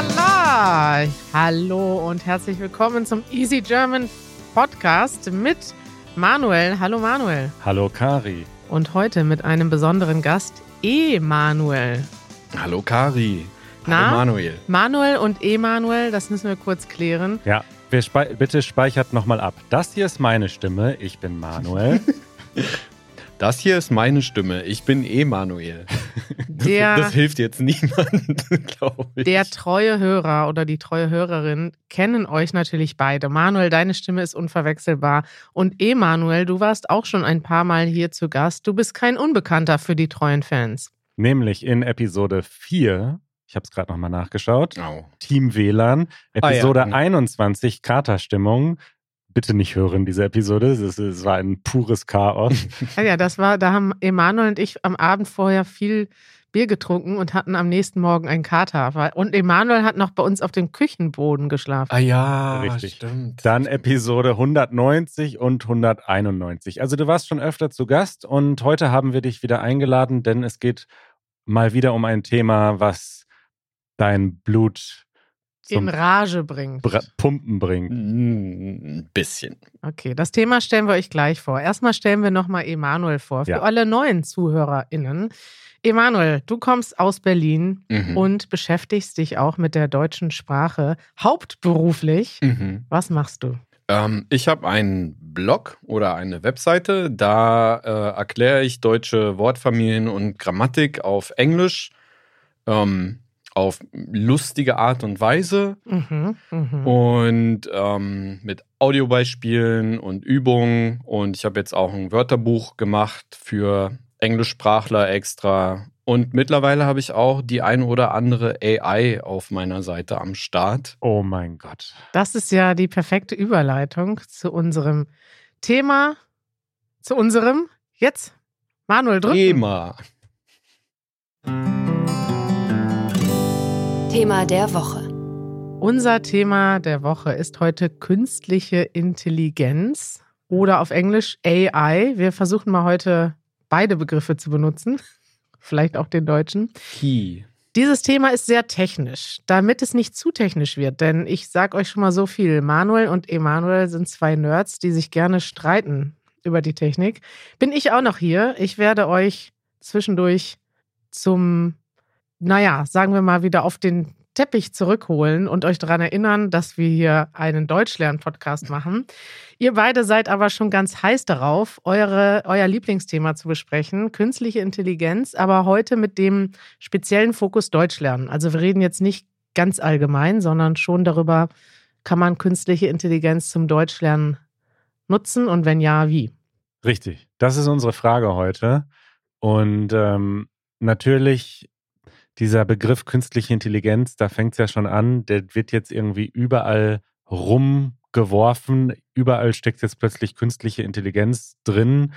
Tralala! Hallo und herzlich willkommen zum Easy German Podcast mit Manuel. Hallo Manuel. Hallo Kari. Und heute mit einem besonderen Gast, Emanuel. Hallo Kari. Na? Hallo Manuel. Manuel und Emanuel, das müssen wir kurz klären. Ja, wir spei bitte speichert nochmal ab. Das hier ist meine Stimme. Ich bin Manuel. Das hier ist meine Stimme. Ich bin Emanuel. Das, Der, das hilft jetzt niemand, glaube ich. der treue Hörer oder die treue Hörerin kennen euch natürlich beide. Manuel, deine Stimme ist unverwechselbar. Und Emanuel, du warst auch schon ein paar Mal hier zu Gast. Du bist kein Unbekannter für die treuen Fans. Nämlich in Episode 4. Ich habe es gerade nochmal nachgeschaut. Au. Team WLAN. Ah, ja. Episode 21, Katerstimmung. Bitte nicht hören, diese Episode. Es, war ein pures Chaos. Ja, ja, das war, da haben Emanuel und ich am Abend vorher viel Bier getrunken und hatten am nächsten Morgen einen Kater. Und Emanuel hat noch bei uns auf dem Küchenboden geschlafen. Ah ja, Richtig. stimmt. Dann Episode 190 und 191. Also du warst schon öfter zu Gast und heute haben wir dich wieder eingeladen, denn es geht mal wieder um ein Thema, was dein Blut In zum Rage bringt. Bra Pumpen bringt. Mm, Ein bisschen. Okay, das Thema stellen wir euch gleich vor. Erstmal stellen wir nochmal Emanuel vor, für Ja. alle neuen ZuhörerInnen. Emanuel, du kommst aus Berlin Mhm. und beschäftigst dich auch mit der deutschen Sprache hauptberuflich. Mhm. Was machst du? Ähm, ich habe einen Blog oder eine Webseite. Da äh, erkläre ich deutsche Wortfamilien und Grammatik auf Englisch. Ähm, auf lustige Art und Weise. Mhm, mhm. Und ähm, mit Audiobeispielen und Übungen. Und ich habe jetzt auch ein Wörterbuch gemacht für Englischsprachler extra. Und mittlerweile habe ich auch die ein oder andere AI auf meiner Seite am Start. Oh mein Gott. Das ist ja die perfekte Überleitung zu unserem Thema, zu unserem jetzt. Manuel, drücken. Thema. Thema der Woche. Unser Thema der Woche ist heute künstliche Intelligenz oder auf Englisch AI. Wir versuchen mal heute beide Begriffe zu benutzen, vielleicht auch den deutschen. Key. Dieses Thema ist sehr technisch, damit es nicht zu technisch wird, denn ich sage euch schon mal so viel. Manuel und Emanuel sind zwei Nerds, die sich gerne streiten über die Technik. Bin ich auch noch hier. Ich werde euch zwischendurch zum, naja, sagen wir mal, wieder auf den Teppich zurückholen und euch daran erinnern, dass wir hier einen Deutschlern-Podcast machen. Ihr beide seid aber schon ganz heiß darauf, eure, euer Lieblingsthema zu besprechen, künstliche Intelligenz, aber heute mit dem speziellen Fokus Deutschlernen. Also wir reden jetzt nicht ganz allgemein, sondern schon darüber, kann man künstliche Intelligenz zum Deutschlernen nutzen und wenn ja, wie? Richtig. Das ist unsere Frage heute. Und ähm, natürlich dieser Begriff künstliche Intelligenz, da fängt es ja schon an, der wird jetzt irgendwie überall rumgeworfen. Überall steckt jetzt plötzlich künstliche Intelligenz drin,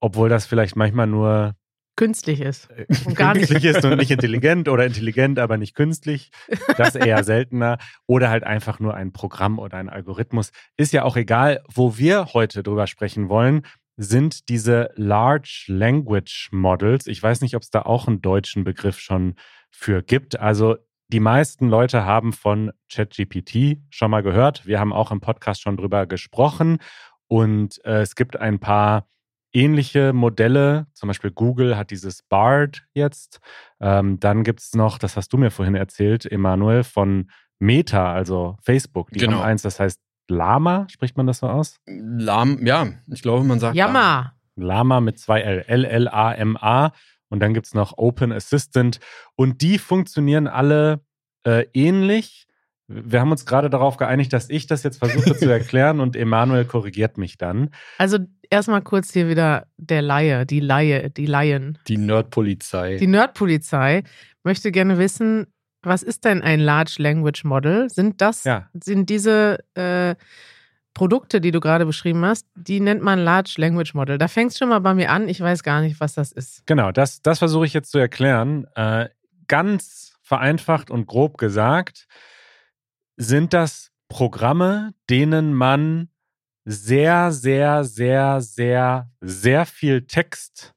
obwohl das vielleicht manchmal nur Künstlich ist. äh, Und gar nicht- künstlich ist und nicht intelligent oder intelligent, aber nicht künstlich. Das eher seltener. Oder halt einfach nur ein Programm oder ein Algorithmus. Ist ja auch egal, wo wir heute drüber sprechen wollen, sind diese Large Language Models. Ich weiß nicht, ob es da auch einen deutschen Begriff schon für gibt. Also die meisten Leute haben von ChatGPT schon mal gehört. Wir haben auch im Podcast schon drüber gesprochen. Und äh, es gibt ein paar ähnliche Modelle. Zum Beispiel Google hat dieses BARD jetzt. Ähm, dann gibt es noch, das hast du mir vorhin erzählt, Emanuel, von Meta, also Facebook. Die Genau. haben eins, das heißt Lama, spricht man das so aus? Lahm, ja, ich glaube, man sagt. Jammer. Lama mit zwei L, L-L-A-M-A. Und dann gibt es noch Open Assistant. Und die funktionieren alle äh, ähnlich. Wir haben uns gerade darauf geeinigt, dass ich das jetzt versuche zu erklären und Emanuel korrigiert mich dann. Also erstmal kurz hier wieder der Laie, die Laie, die Laien. Die Nerdpolizei. Die Nerdpolizei möchte gerne wissen, was ist denn ein Large Language Model? Sind das, Ja. sind diese äh, Produkte, die du gerade beschrieben hast, die nennt man Large Language Model. Da fängst schon mal bei mir an, ich weiß gar nicht, was das ist. Genau, das, das versuche ich jetzt zu erklären. Äh, ganz vereinfacht und grob gesagt sind das Programme, denen man sehr, sehr, sehr, sehr, sehr viel Text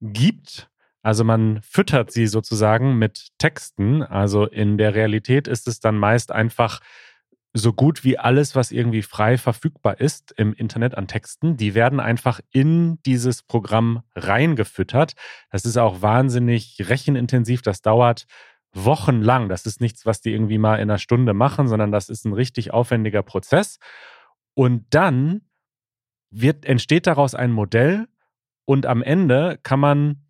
gibt, Also man füttert sie sozusagen mit Texten. Also in der Realität ist es dann meist einfach so gut wie alles, was irgendwie frei verfügbar ist im Internet an Texten, die werden einfach in dieses Programm reingefüttert. Das ist auch wahnsinnig rechenintensiv. Das dauert wochenlang. Das ist nichts, was die irgendwie mal in einer Stunde machen, sondern das ist ein richtig aufwendiger Prozess. Und dann wird, entsteht daraus ein Modell und am Ende kann man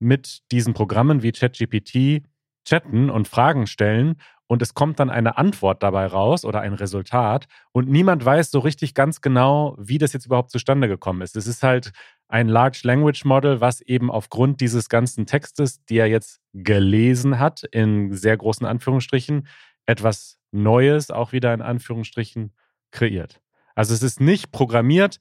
mit diesen Programmen wie ChatGPT chatten und Fragen stellen und es kommt dann eine Antwort dabei raus oder ein Resultat und niemand weiß so richtig ganz genau, wie das jetzt überhaupt zustande gekommen ist. Es ist halt ein Large Language Model, was eben aufgrund dieses ganzen Textes, die er jetzt gelesen hat, in sehr großen Anführungsstrichen, etwas Neues, auch wieder in Anführungsstrichen, kreiert. Also es ist nicht programmiert,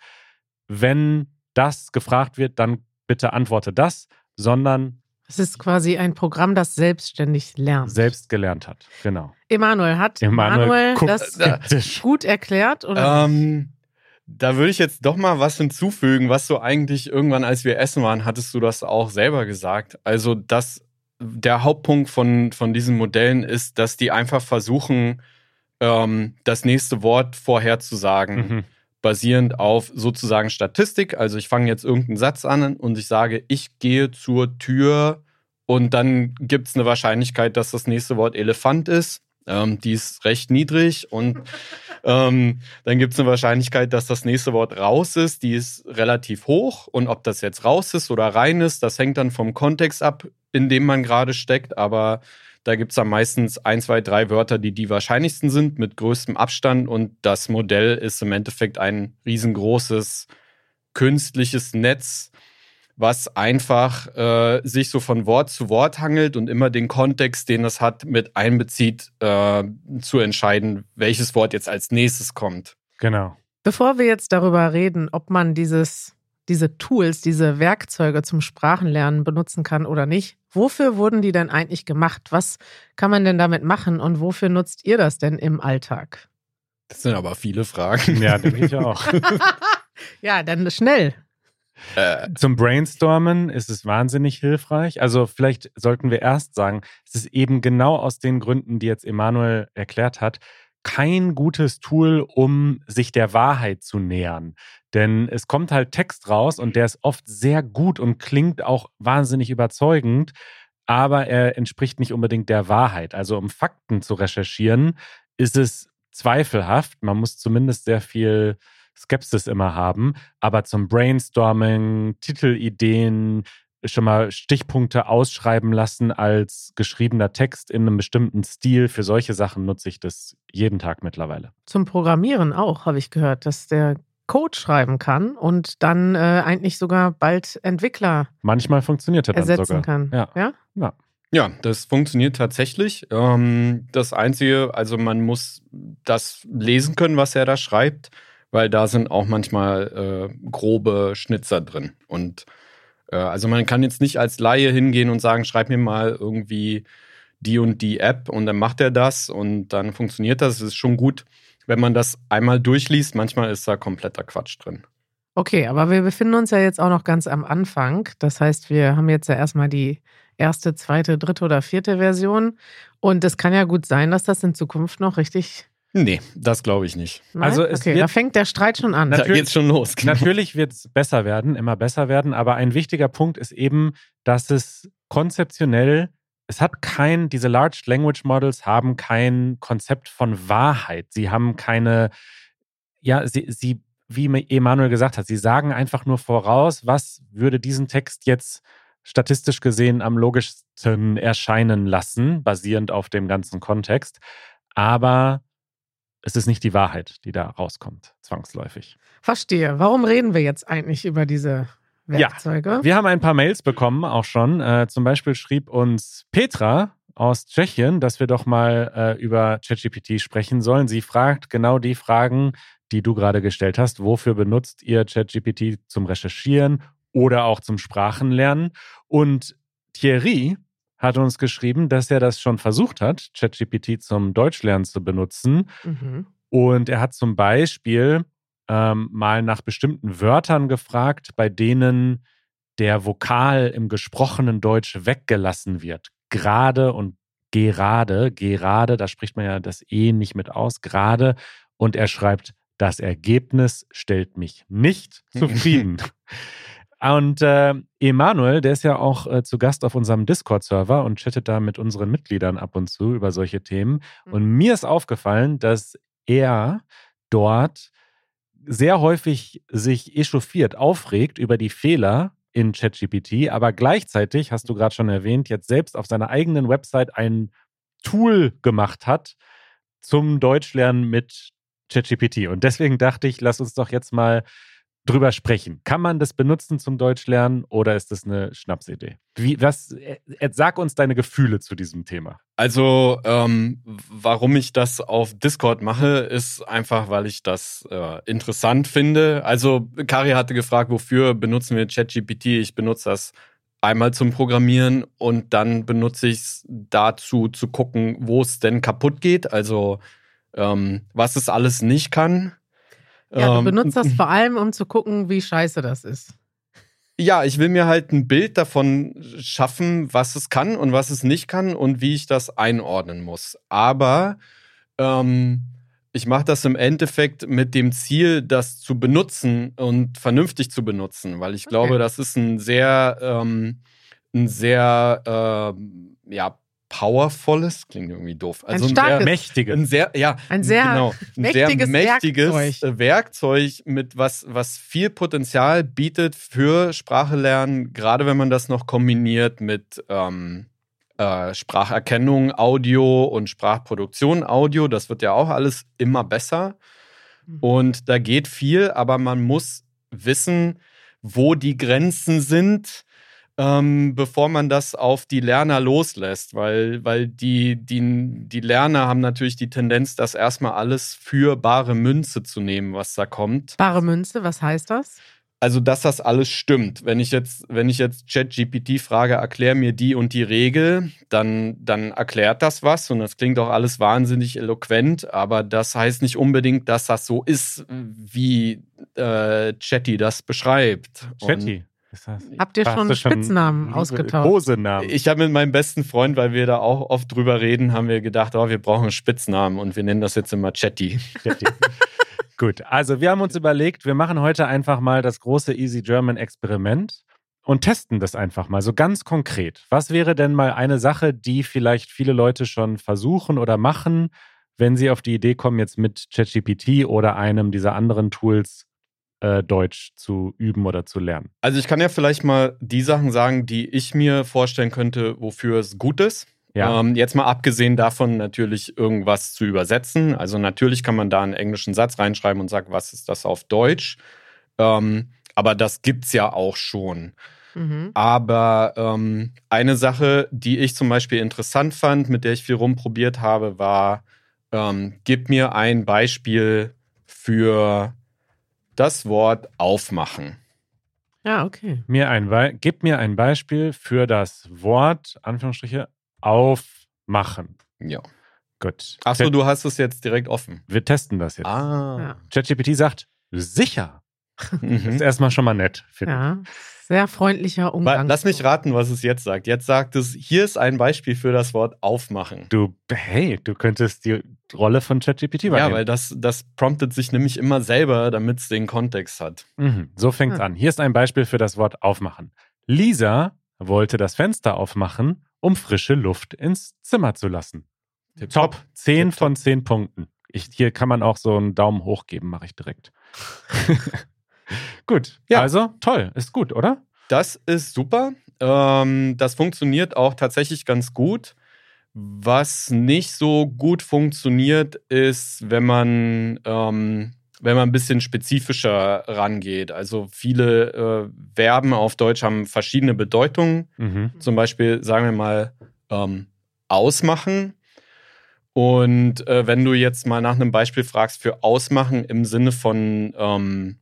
wenn das gefragt wird, dann bitte antworte das, sondern es ist quasi ein Programm, das selbstständig lernt. Selbst gelernt hat, genau. Emanuel hat Emanuel, das skeptisch. gut erklärt, oder? Ähm, da würde ich jetzt doch mal was hinzufügen, was du eigentlich irgendwann, als wir essen waren, hattest du das auch selber gesagt. Also, dass der Hauptpunkt von, von diesen Modellen ist, dass die einfach versuchen, ähm, das nächste Wort vorherzusagen. Mhm basierend auf sozusagen Statistik. Also ich fange jetzt irgendeinen Satz an und ich sage, ich gehe zur Tür und dann gibt es eine Wahrscheinlichkeit, dass das nächste Wort Elefant ist. Ähm, die ist recht niedrig und ähm, dann gibt es eine Wahrscheinlichkeit, dass das nächste Wort raus ist. Die ist relativ hoch und ob das jetzt raus ist oder rein ist, das hängt dann vom Kontext ab, in dem man gerade steckt. Aber da gibt es dann meistens ein, zwei, drei Wörter, die die wahrscheinlichsten sind, mit größtem Abstand. Und das Modell ist im Endeffekt ein riesengroßes künstliches Netz, was einfach äh, sich so von Wort zu Wort hangelt und immer den Kontext, den es hat, mit einbezieht, äh, zu entscheiden, welches Wort jetzt als nächstes kommt. Genau. Bevor wir jetzt darüber reden, ob man dieses diese Tools, diese Werkzeuge zum Sprachenlernen benutzen kann oder nicht. Wofür wurden die denn eigentlich gemacht? Was kann man denn damit machen und wofür nutzt ihr das denn im Alltag? Das sind aber viele Fragen. Ja, denke ich auch. ja, dann schnell. Äh, Zum Brainstormen ist es wahnsinnig hilfreich. Also vielleicht sollten wir erst sagen, es ist eben genau aus den Gründen, die jetzt Emanuel erklärt hat, kein gutes Tool, um sich der Wahrheit zu nähern. Denn es kommt halt Text raus und der ist oft sehr gut und klingt auch wahnsinnig überzeugend, aber er entspricht nicht unbedingt der Wahrheit. Also um Fakten zu recherchieren, ist es zweifelhaft. Man muss zumindest sehr viel Skepsis immer haben. Aber zum Brainstorming, Titelideen, schon mal Stichpunkte ausschreiben lassen als geschriebener Text in einem bestimmten Stil. Für solche Sachen nutze ich das jeden Tag mittlerweile. Zum Programmieren auch, habe ich gehört, dass der Code schreiben kann und dann äh, eigentlich sogar bald Entwickler Manchmal funktioniert er dann ersetzen sogar. kann. Ja. ja? Ja. Ja, das funktioniert tatsächlich. Ähm, das Einzige, also man muss das lesen können, was er da schreibt, weil da sind auch manchmal äh, grobe Schnitzer drin. Und äh, also man kann jetzt nicht als Laie hingehen und sagen, schreib mir mal irgendwie die und die App und dann macht er das und dann funktioniert das. Es ist schon gut, wenn man das einmal durchliest. Manchmal ist da kompletter Quatsch drin. Okay, aber wir befinden uns ja jetzt auch noch ganz am Anfang. Das heißt, wir haben jetzt ja erstmal die erste, zweite, dritte oder vierte Version. Und es kann ja gut sein, dass das in Zukunft noch richtig Nee, das glaube ich nicht. Nein? Also es okay, wird, da fängt der Streit schon an. Da geht's schon los. Genau. Natürlich wird es besser werden, immer besser werden, aber ein wichtiger Punkt ist eben, dass es konzeptionell, es hat kein, diese Large Language Models haben kein Konzept von Wahrheit. Sie haben keine, ja, sie, sie, wie Emanuel gesagt hat, sie sagen einfach nur voraus, was würde diesen Text jetzt statistisch gesehen am logischsten erscheinen lassen, basierend auf dem ganzen Kontext. Aber es ist nicht die Wahrheit, die da rauskommt, zwangsläufig. Verstehe. Warum reden wir jetzt eigentlich über diese Werkzeuge? Ja, wir haben ein paar Mails bekommen, auch schon. Äh, zum Beispiel schrieb uns Petra aus Tschechien, dass wir doch mal äh, über ChatGPT sprechen sollen. Sie fragt genau die Fragen, die du gerade gestellt hast. Wofür benutzt ihr ChatGPT zum Recherchieren oder auch zum Sprachenlernen? Und Thierry hat uns geschrieben, dass er das schon versucht hat, ChatGPT zum Deutschlernen zu benutzen. Mhm. Und er hat zum Beispiel ähm, mal nach bestimmten Wörtern gefragt, bei denen der Vokal im gesprochenen Deutsch weggelassen wird. Gerade und gerade, gerade, da spricht man ja das E nicht mit aus, gerade. Und er schreibt, das Ergebnis stellt mich nicht zufrieden. Und äh, Emanuel, der ist ja auch äh, zu Gast auf unserem Discord-Server und chattet da mit unseren Mitgliedern ab und zu über solche Themen. Mhm. Und mir ist aufgefallen, dass er dort sehr häufig sich echauffiert, aufregt über die Fehler in ChatGPT, aber gleichzeitig, hast du gerade schon erwähnt, jetzt selbst auf seiner eigenen Website ein Tool gemacht hat zum Deutschlernen mit ChatGPT. Und deswegen dachte ich, lass uns doch jetzt mal drüber sprechen. Kann man das benutzen zum Deutschlernen oder ist das eine Schnapsidee? Wie, was, äh, sag uns deine Gefühle zu diesem Thema. Also, ähm, warum ich das auf Discord mache, ist einfach, weil ich das äh, interessant finde. Also, Kari hatte gefragt, wofür benutzen wir ChatGPT? Ich benutze das einmal zum Programmieren und dann benutze ich es dazu zu gucken, wo es denn kaputt geht. Also, ähm, was es alles nicht kann. Ja, du Ähm, benutzt das vor allem, um zu gucken, wie scheiße das ist. Ja, ich will mir halt ein Bild davon schaffen, was es kann und was es nicht kann und wie ich das einordnen muss. Aber ähm, ich mache das im Endeffekt mit dem Ziel, das zu benutzen und vernünftig zu benutzen, weil ich Okay. glaube, das ist ein sehr, ähm, ein sehr, ähm, ja, powervolles, klingt irgendwie doof. Ein Also ein, starkes- sehr, Mächtige. ein sehr, ja, Ein sehr genau, ein sehr mächtiges mächtiges Werkzeug. Werkzeug. Werkzeug mit was, was viel Potenzial bietet für Sprache lernen, gerade wenn man das noch kombiniert mit ähm, äh, Spracherkennung, Audio und Sprachproduktion, Audio. Das wird ja auch alles immer besser. Mhm. Und da geht viel, aber man muss wissen, wo die Grenzen sind, ähm, bevor man das auf die Lerner loslässt, weil, weil die, die, die Lerner haben natürlich die Tendenz, das erstmal alles für bare Münze zu nehmen, was da kommt. Bare Münze, was heißt das? Also, dass das alles stimmt. Wenn ich jetzt, wenn ich jetzt ChatGPT frage, erklär mir die und die Regel, dann, dann erklärt das was und das klingt auch alles wahnsinnig eloquent, aber das heißt nicht unbedingt, dass das so ist, wie äh, Chatty das beschreibt. Und Chatty. Ist das? Habt ihr schon Spitznamen ausgetauscht? Kosenamen. Ich habe mit meinem besten Freund, weil wir da auch oft drüber reden, haben wir gedacht, oh, wir brauchen einen Spitznamen und wir nennen das jetzt immer Chatty. Chatty. Gut, also wir haben uns überlegt, wir machen heute einfach mal das große Easy German Experiment und testen das einfach mal so ganz konkret. Was wäre denn mal eine Sache, die vielleicht viele Leute schon versuchen oder machen, wenn sie auf die Idee kommen, jetzt mit ChatGPT oder einem dieser anderen Tools äh, Deutsch zu üben oder zu lernen? Also ich kann ja vielleicht mal die Sachen sagen, die ich mir vorstellen könnte, wofür es gut ist. Ja. Ähm, jetzt mal abgesehen davon, natürlich irgendwas zu übersetzen. Also natürlich kann man da einen englischen Satz reinschreiben und sagen, was ist das auf Deutsch? Ähm, aber das gibt's ja auch schon. Mhm. Aber ähm, eine Sache, die ich zum Beispiel interessant fand, mit der ich viel rumprobiert habe, war, ähm, gib mir ein Beispiel für das Wort aufmachen. Ja, okay. Mir ein Be gib mir ein Beispiel für das Wort, Anführungsstriche, aufmachen. Ja. Gut. Achso, du hast es jetzt direkt offen. wir testen das jetzt. Ah. Ja. ChatGPT sagt, sicher. Das ist Mhm. erstmal schon mal nett, finde ich. Ja, sehr freundlicher Umgang. Lass mich raten, was es jetzt sagt. Jetzt sagt es, hier ist ein Beispiel für das Wort aufmachen. Du, hey, du könntest die Rolle von ChatGPT Ja, übernehmen. weil das, das promptet sich nämlich immer selber, damit es den Kontext hat. Mhm, so fängt's Ah. an. Hier ist ein Beispiel für das Wort aufmachen. Lisa wollte das Fenster aufmachen, um frische Luft ins Zimmer zu lassen. Top. 10 von 10 Punkten. Ich, hier kann man auch so einen Daumen hoch geben, mache ich direkt. gut. Ja. Also, toll. Ist gut, oder? Das ist super. Ähm, das funktioniert auch tatsächlich ganz gut. Was nicht so gut funktioniert, ist, wenn man, ähm, wenn man ein bisschen spezifischer rangeht. Also viele äh, Verben auf Deutsch haben verschiedene Bedeutungen. Mhm. Zum Beispiel, sagen wir mal, ähm, ausmachen. Und äh, wenn du jetzt mal nach einem Beispiel fragst für ausmachen im Sinne von ähm,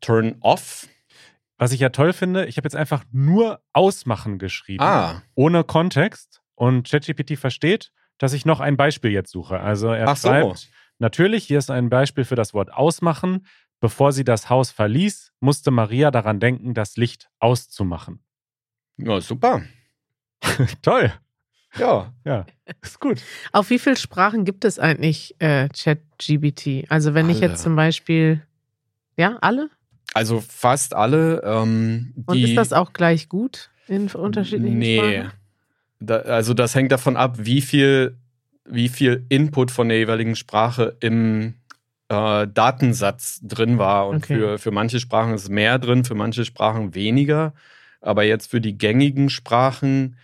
turn off. Was ich ja toll finde, ich habe jetzt einfach nur ausmachen geschrieben. Ah, ohne Kontext und ChatGPT versteht, dass ich noch ein Beispiel jetzt suche. Also er Ach so. schreibt, natürlich, hier ist ein Beispiel für das Wort ausmachen. Bevor sie das Haus verließ, musste Maria daran denken, das Licht auszumachen. Ja, super. Toll. Ja. Ja, ist gut. Auf wie viele Sprachen gibt es eigentlich äh, ChatGBT? Also wenn ich Alle. jetzt zum Beispiel, ja, alle? Also fast alle. Ähm, Und die, ist das auch gleich gut in unterschiedlichen Nee. Sprachen? Da, also das hängt davon ab, wie viel, wie viel Input von der jeweiligen Sprache im äh, Datensatz drin war. Und Okay. für, für manche Sprachen ist mehr drin, für manche Sprachen weniger. Aber jetzt für die gängigen Sprachen,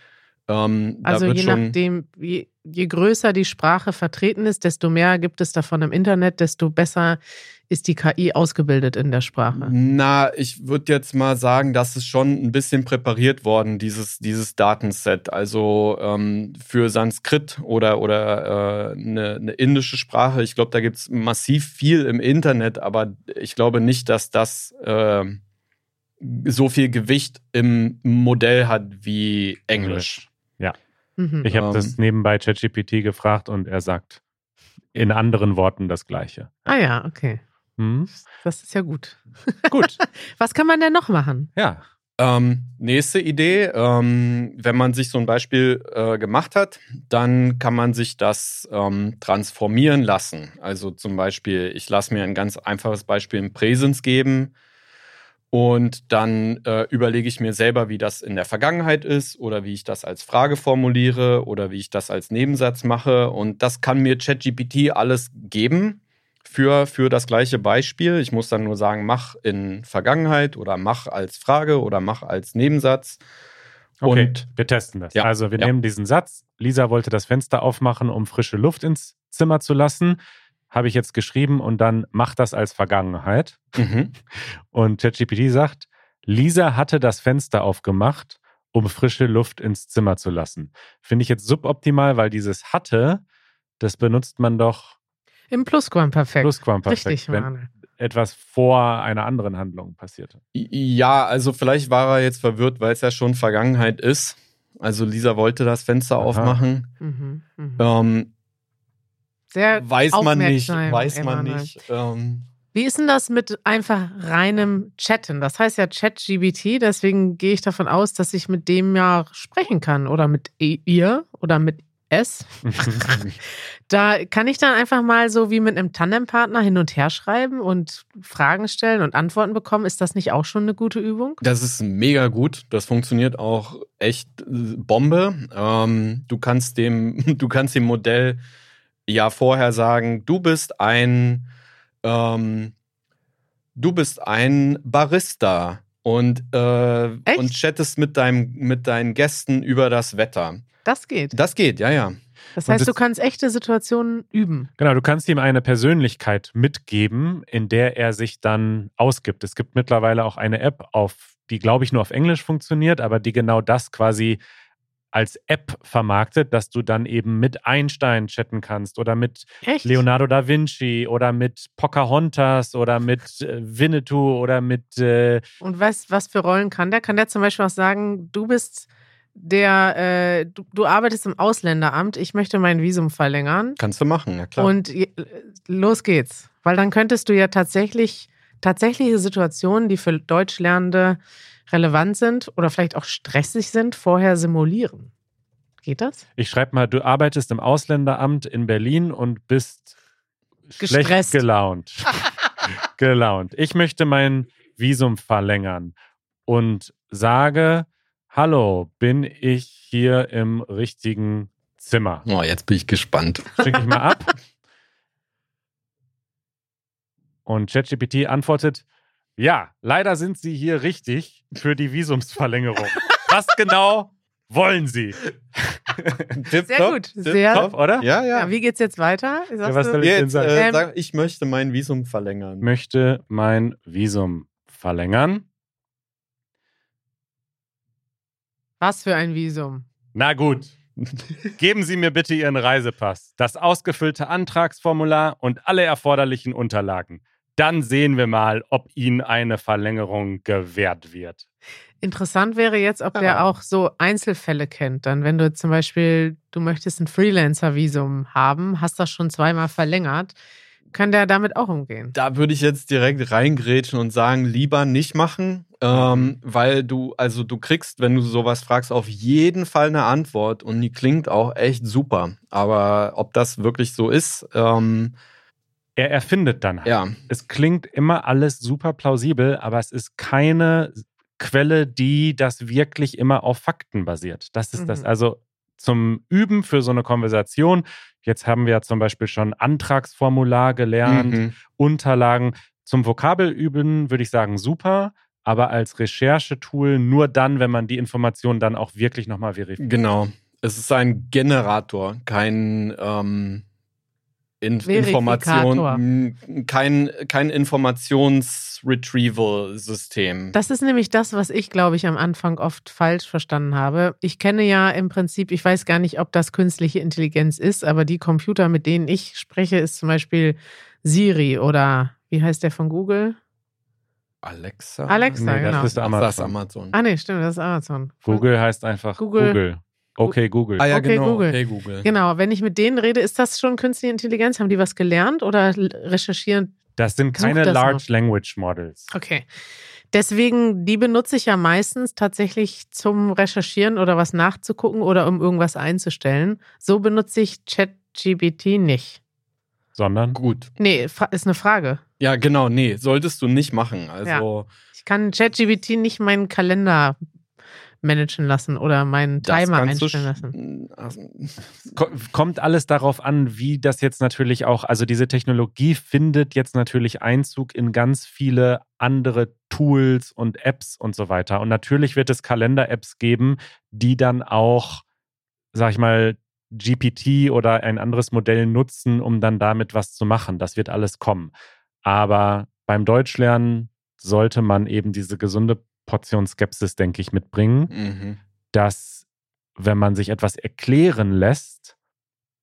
ähm, Also je nachdem, je, je größer die Sprache vertreten ist, desto mehr gibt es davon im Internet, desto besser ist die KI ausgebildet in der Sprache. Na, ich würde jetzt mal sagen, dass es schon ein bisschen präpariert worden, dieses, dieses Datenset. Also ähm, für Sanskrit oder, oder äh, eine, eine indische Sprache. Ich glaube, da gibt es massiv viel im Internet, aber ich glaube nicht, dass das äh, so viel Gewicht im Modell hat wie Englisch. Mhm. Ich habe Ähm. das nebenbei ChatGPT gefragt und er sagt in anderen Worten das Gleiche. Ah ja, okay. Hm? Das ist ja gut. Gut, Was kann man denn noch machen? ja. Ähm, nächste Idee, ähm, wenn man sich so ein Beispiel äh, gemacht hat, dann kann man sich das ähm, transformieren lassen. Also zum Beispiel, ich lasse mir ein ganz einfaches Beispiel im Präsens geben und dann äh, überlege ich mir selber, wie das in der Vergangenheit ist oder wie ich das als Frage formuliere oder wie ich das als Nebensatz mache. Und das kann mir ChatGPT alles geben für, für das gleiche Beispiel. Ich muss dann nur sagen, mach in Vergangenheit oder mach als Frage oder mach als Nebensatz. Okay, Und wir testen das. Ja, Also wir ja. nehmen diesen Satz. Lisa wollte das Fenster aufmachen, um frische Luft ins Zimmer zu lassen. Habe ich jetzt geschrieben und dann mach das als Vergangenheit. mhm. Und ChatGPT sagt, Lisa hatte das Fenster aufgemacht, um frische Luft ins Zimmer zu lassen. Finde ich jetzt suboptimal, weil dieses hatte, das benutzt man doch Im Plusquamperfekt. Plusquamperfekt, Richtig, wenn etwas vor einer anderen Handlung passierte. Ja, also vielleicht war er jetzt verwirrt, weil es ja schon Vergangenheit ist. Also Lisa wollte das Fenster Aha. aufmachen. Mhm, mhm. Ähm, Sehr weiß man nicht, weiß man Emanuel. nicht. Ähm, Wie ist denn das mit einfach reinem Chatten? Das heißt ja ChatGBT, deswegen gehe ich davon aus, dass ich mit dem ja sprechen kann oder mit e- ihr oder mit es. Da kann ich dann einfach mal so wie mit einem Tandempartner hin und her schreiben und Fragen stellen und Antworten bekommen. Ist das nicht auch schon eine gute Übung? Das ist mega gut. Das funktioniert auch echt äh, Bombe. Ähm, du kannst dem, du kannst dem Modell ja vorher sagen, du bist ein, ähm, du bist ein Barista und, äh, Echt? und chattest mit deinem, mit deinen Gästen über das Wetter. Das geht. Das geht, ja, ja. Das heißt, das- du kannst echte Situationen üben. Genau, du kannst ihm eine Persönlichkeit mitgeben, in der er sich dann ausgibt. Es gibt mittlerweile auch eine App, auf, die, glaube ich, nur auf Englisch funktioniert, aber die genau das quasi als App vermarktet, dass du dann eben mit Einstein chatten kannst oder mit Echt? Leonardo da Vinci oder mit Pocahontas oder mit äh, Winnetou oder mit äh, Und was, was für Rollen kann der? Kann der zum Beispiel auch sagen, du bist der, äh, du, du arbeitest im Ausländeramt, ich möchte mein Visum verlängern Kannst du machen, ja klar. und los geht's. Weil dann könntest du ja tatsächlich tatsächliche Situationen, die für Deutschlernende relevant sind oder vielleicht auch stressig sind, vorher simulieren. Geht das? ich schreibe mal, du arbeitest im Ausländeramt in Berlin und bist schlecht Gestresst. gelaunt. gelaunt. Ich möchte mein Visum verlängern und sage, hallo, bin ich hier im richtigen Zimmer? oh, jetzt bin ich gespannt. Schicke ich mal ab. Und ChatGPT antwortet, ja, leider sind Sie hier richtig für die Visumsverlängerung. Was genau wollen Sie? Tipp Sehr top, gut, tipp sehr- top. Oder? Ja, ja. Ja, wie geht's jetzt weiter? Sagst Ja, was soll ich denn Jetzt, sagen? äh, sag, ich möchte mein Visum verlängern. möchte mein Visum verlängern. Was für ein Visum? Na gut. Geben Sie mir bitte Ihren Reisepass, das ausgefüllte Antragsformular und alle erforderlichen Unterlagen. Dann sehen wir mal, ob Ihnen eine Verlängerung gewährt wird. Interessant wäre jetzt, ob Ja. der auch so Einzelfälle kennt. Dann, wenn du zum Beispiel, du möchtest ein Freelancer-Visum haben, hast das schon zweimal verlängert, kann der damit auch umgehen? Da würde ich jetzt direkt reingrätschen und sagen, lieber nicht machen, ähm, weil du, also du kriegst, wenn du sowas fragst, auf jeden Fall eine Antwort und die klingt auch echt super. Aber ob das wirklich so ist, ähm, Er erfindet dann halt. ja, Es klingt immer alles super plausibel, aber es ist keine Quelle, die das wirklich immer auf Fakten basiert. Das ist das. Mhm. Also zum Üben für so eine Konversation. Jetzt haben wir ja zum Beispiel schon Antragsformular gelernt, mhm. Unterlagen. Zum Vokabelüben würde ich sagen super, aber als Recherchetool nur dann, wenn man die Informationen dann auch wirklich nochmal verifiziert. genau. Es ist ein Generator, kein ähm, in. Information, kein, kein Informations-Retrieval-System. Das ist nämlich das, was ich, glaube ich, am Anfang oft falsch verstanden habe. Ich kenne ja im Prinzip, ich weiß gar nicht, ob das künstliche Intelligenz ist, aber die Computer, mit denen ich spreche, ist zum Beispiel Siri oder wie heißt der von Google? Alexa? Alexa, Nee, das genau. ist Ach, Amazon. das ist Amazon. Ah, nee, stimmt, das ist Amazon. Google heißt einfach Google. Google. Okay, Google. Ah ja, Okay, genau. Google. Okay, Google. Genau, wenn ich mit denen rede, ist das schon künstliche Intelligenz? Haben die was gelernt oder recherchieren? Das sind keine das Large Language Models. Okay. Deswegen, die benutze ich ja meistens tatsächlich zum Recherchieren oder was nachzugucken oder um irgendwas einzustellen. So benutze ich ChatGPT nicht. Sondern Gut. Nee, ist eine Frage. Ja, genau, nee, solltest du nicht machen. Also, Ich kann ChatGPT nicht meinen Kalender managen lassen oder meinen Timer einstellen lassen. Also, Ko- kommt alles darauf an, wie das jetzt natürlich auch, also diese Technologie findet jetzt natürlich Einzug in ganz viele andere Tools und Apps und so weiter. Und natürlich wird es Kalender-Apps geben, die dann auch, sag ich mal, GPT oder ein anderes Modell nutzen, um dann damit was zu machen. Das wird alles kommen. Aber beim Deutschlernen sollte man eben diese gesunde Portion Skepsis, denke ich, mitbringen mhm. dass, wenn man sich etwas erklären lässt,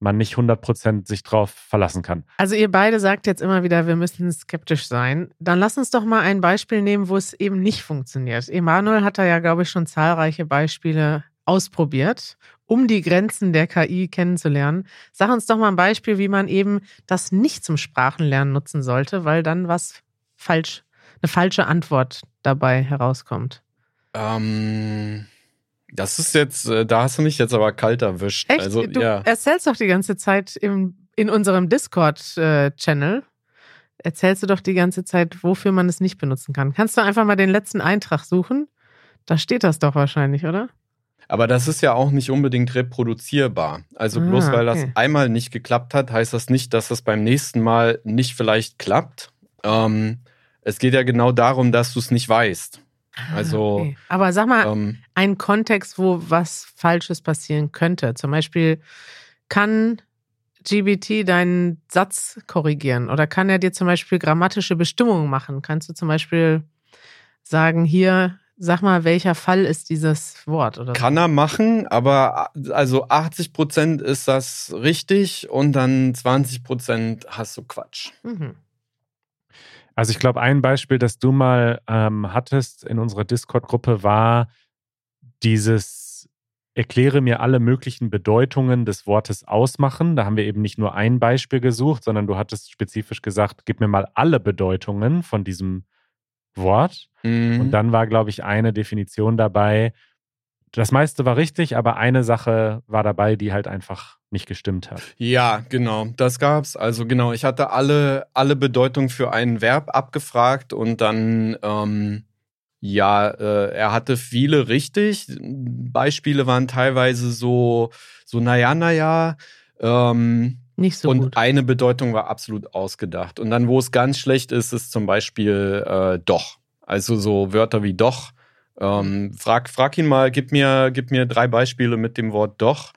man nicht 100% sich drauf verlassen kann. Also ihr beide sagt jetzt immer wieder, wir müssen skeptisch sein. Dann lass uns doch mal ein Beispiel nehmen, wo es eben nicht funktioniert. Emanuel hat da ja, glaube ich, schon zahlreiche Beispiele ausprobiert, um die Grenzen der KI kennenzulernen. Sag uns doch mal ein Beispiel, wie man eben das nicht zum Sprachenlernen nutzen sollte, weil dann was falsch, eine falsche Antwort dabei herauskommt. ähm, das ist jetzt, äh, da hast du mich jetzt aber kalt erwischt. Echt? Also, du ja. erzählst doch die ganze Zeit im, in unserem Discord-Channel, erzählst du doch die ganze Zeit, wofür man es nicht benutzen kann. Kannst du einfach mal den letzten Eintrag suchen? Da steht das doch wahrscheinlich, oder? Aber das ist ja auch nicht unbedingt reproduzierbar. Also Ah, bloß weil das okay. einmal nicht geklappt hat, heißt das nicht, dass das beim nächsten Mal nicht vielleicht klappt. Ähm, es geht ja genau darum, dass du es nicht weißt. Also, Ah, Okay. Aber sag mal, Ähm, einen Kontext, wo was Falsches passieren könnte. Zum Beispiel, kann GBT deinen Satz korrigieren oder kann er dir zum Beispiel grammatische Bestimmungen machen? Kannst du zum Beispiel sagen, hier, sag mal, welcher Fall ist dieses Wort? Oder so? kann er machen, aber also 80 Prozent ist das richtig und dann 20 Prozent hast du Quatsch. Mhm. Also ich glaube, ein Beispiel, das du mal ähm, hattest in unserer Discord-Gruppe, war dieses Erkläre mir alle möglichen Bedeutungen des Wortes ausmachen. Da haben wir eben nicht nur ein Beispiel gesucht, sondern du hattest spezifisch gesagt, gib mir mal alle Bedeutungen von diesem Wort. Mhm. Und dann war, glaube ich, eine Definition dabei. Das meiste war richtig, aber eine Sache war dabei, die halt einfach nicht gestimmt hat. Ja, genau, das gab's. Also genau, ich hatte alle, alle Bedeutungen für ein Verb abgefragt und dann, ähm, ja, äh, er hatte viele richtig. Beispiele waren teilweise so, so naja, naja. Ähm, Nicht so und gut. eine Bedeutung war absolut ausgedacht. Und dann, wo es ganz schlecht ist, ist zum Beispiel äh, doch. Also so Wörter wie doch. Ähm, frag, frag ihn mal, gib mir, gib mir drei Beispiele mit dem Wort doch.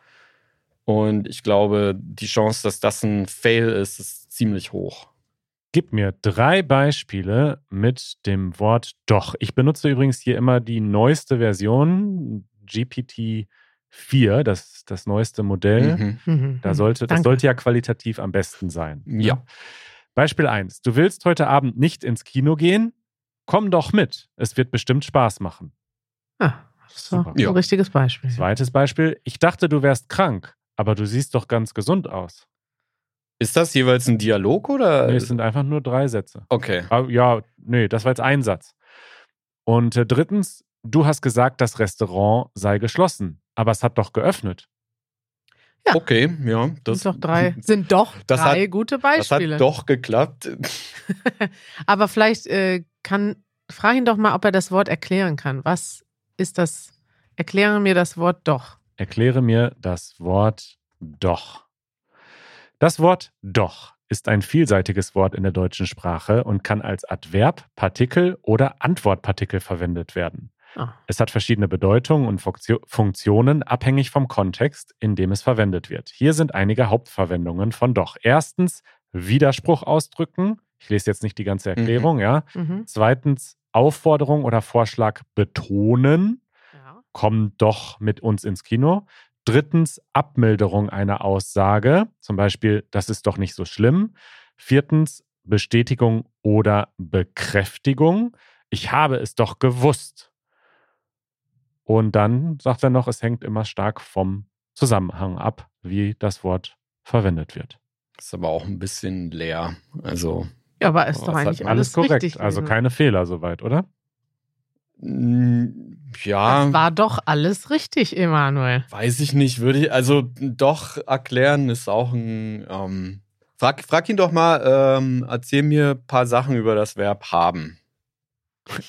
Und ich glaube, die Chance, dass das ein Fail ist, ist ziemlich hoch. Gib mir drei Beispiele mit dem Wort doch. Ich benutze übrigens hier immer die neueste Version, GPT-4, das, das neueste Modell. Mhm. Mhm. Da sollte, das Danke. sollte ja qualitativ am besten sein. Ja. Beispiel 1. Du willst heute Abend nicht ins Kino gehen? Komm doch mit. Es wird bestimmt Spaß machen. Ah, das ist doch Super. ein Ja. richtiges Beispiel. Zweites Beispiel. Ich dachte, du wärst krank, aber du siehst doch ganz gesund aus. Ist das jeweils ein Dialog oder? Nee, es sind einfach nur drei Sätze. okay. Ah, Ja, nee, das war jetzt ein Satz. Und äh, drittens, du hast gesagt, das Restaurant sei geschlossen, aber es hat doch geöffnet. Ja. Okay, ja. Das sind doch drei, sind doch das drei hat- gute Das Beispiele. hat doch geklappt. Aber vielleicht äh, kann, frag ihn doch mal, ob er das Wort erklären kann. Was ist das? Erkläre mir das Wort doch. Erkläre mir das Wort doch. Das Wort doch ist ein vielseitiges Wort in der deutschen Sprache und kann als Adverb, Partikel oder Antwortpartikel verwendet werden. Ah. Es hat verschiedene Bedeutungen und Funktio- Funktionen abhängig vom Kontext, in dem es verwendet wird. Hier sind einige Hauptverwendungen von doch. Erstens Widerspruch ausdrücken. Ich lese jetzt nicht die ganze Erklärung, ja. Mhm. Zweitens Aufforderung oder Vorschlag betonen Ja. komm doch mit uns ins Kino. Drittens, Abmilderung einer Aussage, zum Beispiel, das ist doch nicht so schlimm. Viertens, Bestätigung oder Bekräftigung. Ich habe es doch gewusst. Und dann sagt er noch, es hängt immer stark vom Zusammenhang ab, wie das Wort verwendet wird. Ist aber auch ein bisschen leer. Also, Ja, aber ist Oh, doch eigentlich alles, korrekt, richtig. also keine Fehler soweit, oder? ja, Das war doch alles richtig, Emanuel. weiß ich nicht. Würde ich, also doch erklären ist auch ein. Ähm, frag, frag ihn doch mal, ähm, erzähl mir ein paar Sachen über das Verb haben.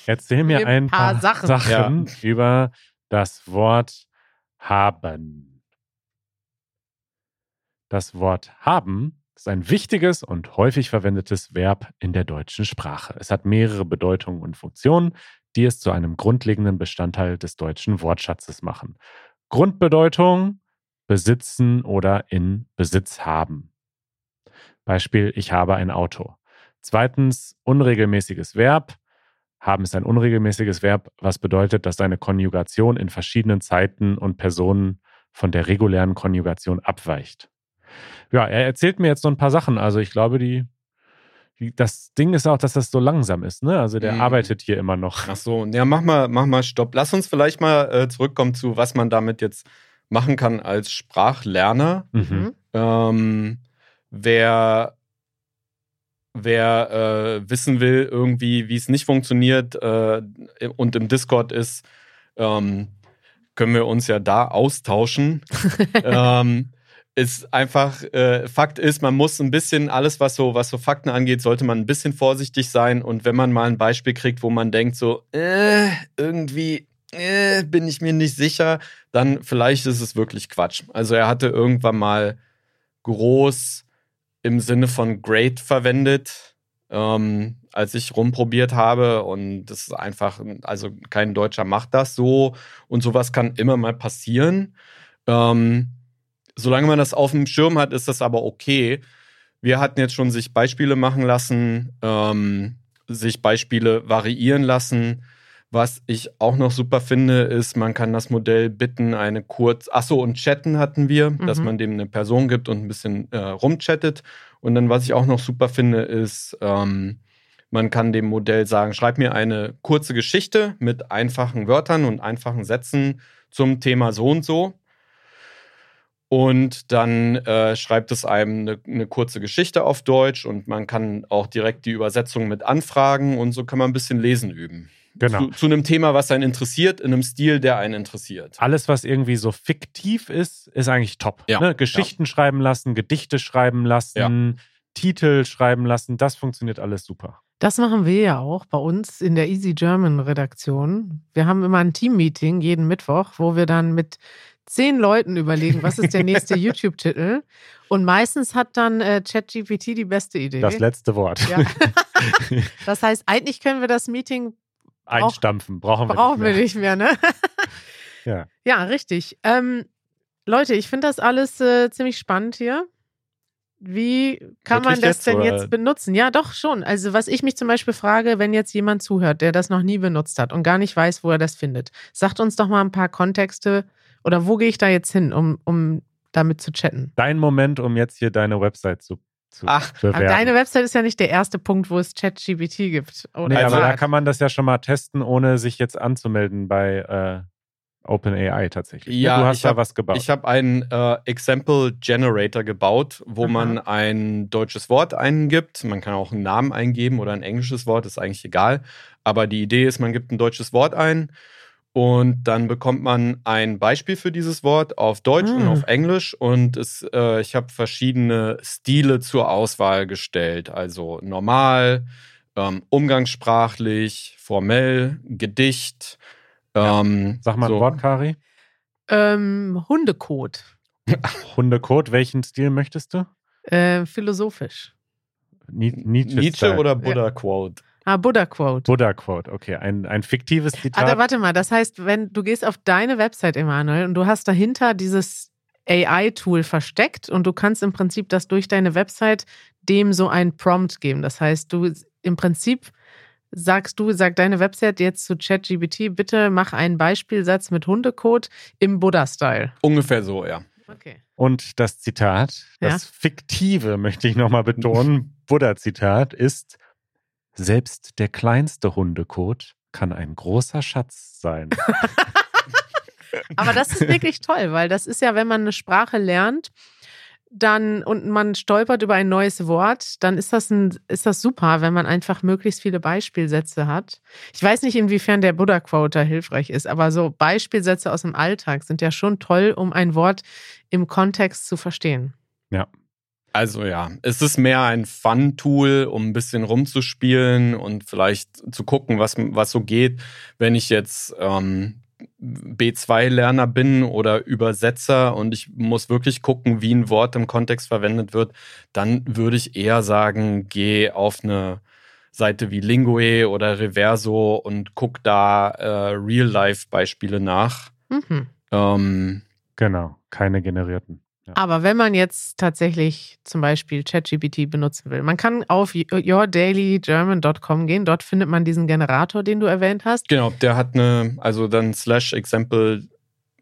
Erzähl mir Ein paar paar, Sachen. Sachen, über das Wort haben. Das Wort haben ist ein wichtiges und häufig verwendetes Verb in der deutschen Sprache. Es hat mehrere Bedeutungen und Funktionen, die es zu einem grundlegenden Bestandteil des deutschen Wortschatzes machen. Grundbedeutung besitzen oder in Besitz haben. Beispiel, ich habe ein Auto. Zweitens, unregelmäßiges Verb. Haben ist ein unregelmäßiges Verb, was bedeutet, dass seine Konjugation in verschiedenen Zeiten und Personen von der regulären Konjugation abweicht. Ja, er erzählt mir jetzt so ein paar Sachen. Also ich glaube, die, die das Ding ist auch, dass das so langsam ist. Ne? Also der Mhm. arbeitet hier immer noch. Ach so, ja, mach mal, mach mal Stopp. Lass uns vielleicht mal äh, zurückkommen zu, was man damit jetzt machen kann als Sprachlerner. Mhm. Ähm, wer wer äh, wissen will, irgendwie, wie es nicht funktioniert äh, und im Discord ist, ähm, können wir uns ja da austauschen. ähm, ist einfach, äh, Fakt ist, man muss ein bisschen, alles, was so, was so Fakten angeht, sollte man ein bisschen vorsichtig sein. Und wenn man mal ein Beispiel kriegt, wo man denkt, so, äh, irgendwie äh, bin ich mir nicht sicher, dann vielleicht ist es wirklich Quatsch. Also er hatte irgendwann mal groß im Sinne von great verwendet, ähm, als ich rumprobiert habe. Und das ist einfach, also kein Deutscher macht das so. Und sowas kann immer mal passieren. Ähm, solange man das auf dem Schirm hat, ist das aber okay. Wir hatten jetzt schon sich Beispiele machen lassen, ähm, sich Beispiele variieren lassen. Was ich auch noch super finde, ist, man kann das Modell bitten, eine kurz, ach so, und chatten hatten wir, dass Mhm. man dem eine Person gibt und ein bisschen äh, rumchattet. Und dann, was ich auch noch super finde, ist, ähm, man kann dem Modell sagen, schreib mir eine kurze Geschichte mit einfachen Wörtern und einfachen Sätzen zum Thema so und so. Und dann äh, schreibt es einem eine, eine kurze Geschichte auf Deutsch und man kann auch direkt die Übersetzung mit anfragen und so kann man ein bisschen lesen üben. Genau. Zu, zu einem Thema, was einen interessiert, in einem Stil, der einen interessiert. Alles, was irgendwie so fiktiv ist, ist eigentlich top. Ja, Ne? Geschichten schreiben lassen, Gedichte schreiben lassen, Titel schreiben lassen, das funktioniert alles super. Das machen wir ja auch bei uns in der Easy German Redaktion. Wir haben immer ein Team-Meeting jeden Mittwoch, wo wir dann mit zehn Leuten überlegen, was ist der nächste YouTube-Titel. Und meistens hat dann äh, ChatGPT die beste Idee. Das letzte Wort. Ja. das heißt, eigentlich können wir das Meeting Einstampfen brauchen wir brauchen wir nicht mehr. nicht mehr, ne? Ja. Ja, richtig. Ähm, Leute, ich finde das alles äh, ziemlich spannend hier. Wie kann man Wirklich das jetzt, denn oder? jetzt benutzen? Ja, doch schon. Also, was ich mich zum Beispiel frage, wenn jetzt jemand zuhört, der das noch nie benutzt hat und gar nicht weiß, wo er das findet, sagt uns doch mal ein paar Kontexte oder wo gehe ich da jetzt hin, um, um damit zu chatten? Dein Moment, um jetzt hier deine Website zu, zu Ach, bewerben. Aber deine Website ist ja nicht der erste Punkt, wo es ChatGPT gibt. Oder Nee, Also- aber da kann man das ja schon mal testen, ohne sich jetzt anzumelden bei, äh, OpenAI tatsächlich. Ja, du hast ich da hab- was gebaut. Ich habe einen äh, Example Generator gebaut, wo Aha. man ein deutsches Wort eingibt. Man kann auch einen Namen eingeben oder ein englisches Wort, ist eigentlich egal. Aber die Idee ist, man gibt ein deutsches Wort ein und dann bekommt man ein Beispiel für dieses Wort auf Deutsch und Ah. auf Englisch. Und es, äh, ich habe verschiedene Stile zur Auswahl gestellt. Also normal, ähm, umgangssprachlich, formell, Gedicht. Ähm, Sag mal ein so. Wort, Kari. Ähm, Hundekot. Hundekot, welchen Stil möchtest du? Äh, philosophisch. Ni Nietzsche, Nietzsche oder Buddha-Quote? Ah, Buddha-Quote. Buddha-Quote, okay. Ein, ein fiktives Zitat. Da, warte mal, das heißt, wenn du gehst auf deine Website, Emanuel, und du hast dahinter dieses AI-Tool versteckt und du kannst im Prinzip das durch deine Website dem so ein Prompt geben. Das heißt, du im Prinzip sagst du, sag deine Website jetzt zu ChatGPT, bitte mach einen Beispielsatz mit Hundekot im Buddha-Style. Ungefähr so, ja. Okay. Und das Zitat, Ja. das fiktive, möchte ich nochmal betonen, Buddha-Zitat ist, selbst der kleinste Hundekot kann ein großer Schatz sein. Aber das ist wirklich toll, weil das ist ja, wenn man eine Sprache lernt, dann und man stolpert über ein neues Wort, dann ist das ein, ist das super, wenn man einfach möglichst viele Beispielsätze hat. Ich weiß nicht, inwiefern der Buddha Quote da hilfreich ist, aber so Beispielsätze aus dem Alltag sind ja schon toll, um ein Wort im Kontext zu verstehen. Also ja, es ist mehr ein Fun-Tool, um ein bisschen rumzuspielen und vielleicht zu gucken, was, was so geht. Wenn ich jetzt ähm, B2-Lerner bin oder Übersetzer und ich muss wirklich gucken, wie ein Wort im Kontext verwendet wird, dann würde ich eher sagen, geh auf eine Seite wie Lingue oder Reverso und guck da äh, Real-Life-Beispiele nach. Mhm. Ähm, genau, keine generierten. Aber wenn man jetzt tatsächlich zum Beispiel ChatGPT benutzen will, man kann auf yourdailygerman.com gehen, dort findet man diesen Generator, den du erwähnt hast. Genau, der hat eine, also dann slash example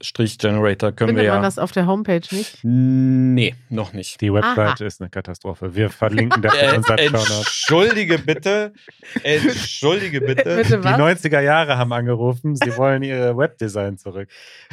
Strich Generator können Findet wir man ja. das auf der Homepage nicht? Nee, noch nicht. Die Website ist eine Katastrophe. Wir verlinken das in Äh, unseren entschuldige bitte. Entschuldige bitte. Bitte Die was? 90er Jahre haben angerufen, sie wollen ihre Webdesign zurück.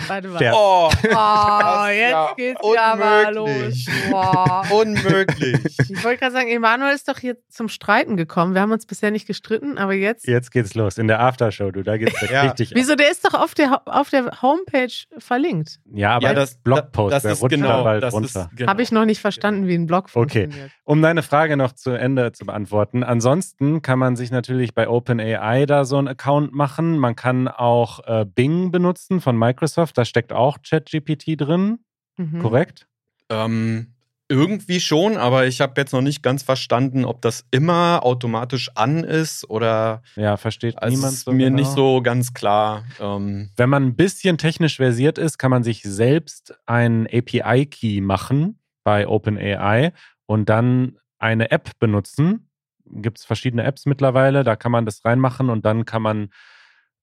Warte mal. Der- Oh, Oh, jetzt ja geht's ja mal los. unmöglich. Boah. unmöglich. Ich wollte gerade sagen, Emanuel ist doch hier zum Streiten gekommen. Wir haben uns bisher nicht gestritten, aber jetzt. Jetzt geht's los. In der Aftershow, du, da geht's Ja. richtig. Wieso? Der ist doch auf der, auf der Homepage verlinkt. Ja, aber ja, das Blogpost, das der ist rutscht genau, da bald das runter. Ist, genau. Habe ich noch nicht verstanden, wie ein Blog Okay. funktioniert. Um deine Frage noch zu Ende zu beantworten. Ansonsten kann man sich natürlich bei OpenAI da so einen Account machen. Man kann auch äh, Bing benutzen von Microsoft. Da steckt auch ChatGPT drin. Mhm. Korrekt? Ähm, irgendwie schon, aber ich habe jetzt noch nicht ganz verstanden, ob das immer automatisch an ist oder Ja, versteht also niemand ist so mir genau. nicht so ganz klar. Ähm, Wenn man ein bisschen technisch versiert ist, kann man sich selbst einen API-Key machen bei OpenAI und dann eine App benutzen. Gibt es verschiedene Apps mittlerweile, da kann man das reinmachen und dann kann man,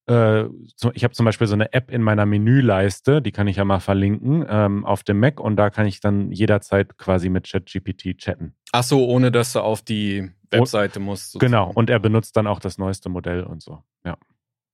äh, ich habe zum Beispiel so eine App in meiner Menüleiste, die kann ich ja mal verlinken, ähm, auf dem Mac und da kann ich dann jederzeit quasi mit ChatGPT chatten. ach so, ohne dass du auf die Webseite musst. sozusagen. Genau, und er benutzt dann auch das neueste Modell und so. Ja,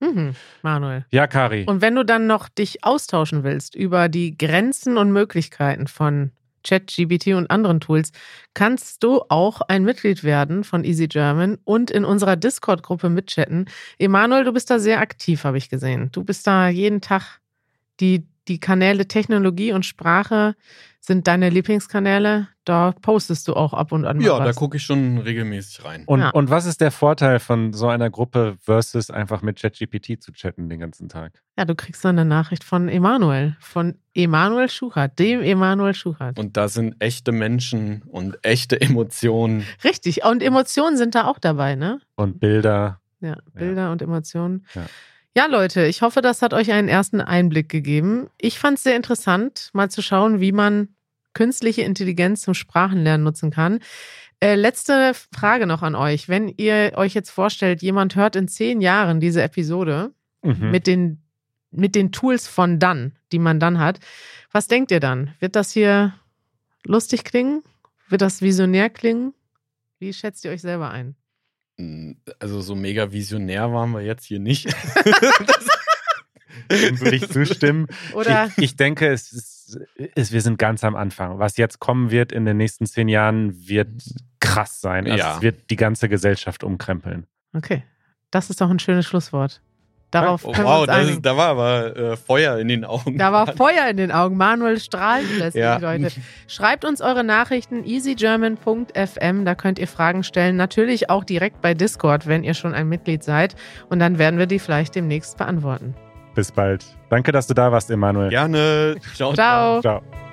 Mhm. Manuel. ja Kari. Und wenn du dann noch dich austauschen willst über die Grenzen und Möglichkeiten von ChatGPT und anderen Tools, kannst du auch ein Mitglied werden von Easy German und in unserer Discord-Gruppe mitchatten. Emanuel, du bist da sehr aktiv, habe ich gesehen. Du bist da jeden Tag. Die, die Kanäle Technologie und Sprache sind deine Lieblingskanäle. Da postest du auch ab und an mal Ja, da was. gucke ich schon regelmäßig rein. Und, Ja. und was ist der Vorteil von so einer Gruppe versus einfach mit ChatGPT zu chatten den ganzen Tag? Ja, du kriegst dann eine Nachricht von Emanuel, von Emanuel Schuchert, dem Emanuel Schuchert. Und da sind echte Menschen und echte Emotionen. Richtig, und Emotionen sind da auch dabei, ne? Und Bilder. Ja, Bilder und Emotionen. Ja. Ja. Leute, ich hoffe, das hat euch einen ersten Einblick gegeben. Ich fand es sehr interessant, mal zu schauen, wie man künstliche Intelligenz zum Sprachenlernen nutzen kann. Äh, letzte Frage noch an euch. Wenn ihr euch jetzt vorstellt, jemand hört in zehn Jahren diese Episode Mhm. mit, den, mit den Tools von dann, die man dann hat, was denkt ihr dann? Wird das hier lustig klingen? Wird das visionär klingen? Wie schätzt ihr euch selber ein? Also so mega visionär waren wir jetzt hier nicht. Dem würde ich zustimmen. Oder Ich, ich denke, es ist, es, wir sind ganz am Anfang. Was jetzt kommen wird in den nächsten zehn Jahren, wird krass sein. Also Ja. Es wird die ganze Gesellschaft umkrempeln. okay, das ist doch ein schönes Schlusswort. Darauf Oh, können wir wow, uns das einigen. ist, da war aber äh, Feuer in den Augen. Da war Feuer in den Augen. Manuel strahlt plötzlich, Ja. Leute. Schreibt uns eure Nachrichten easygerman.fm. Da könnt ihr Fragen stellen. Natürlich auch direkt bei Discord, wenn ihr schon ein Mitglied seid. Und dann werden wir die vielleicht demnächst beantworten. Bis bald. Danke, dass du da warst, Emanuel. Gerne. Ciao. Ciao. Ciao.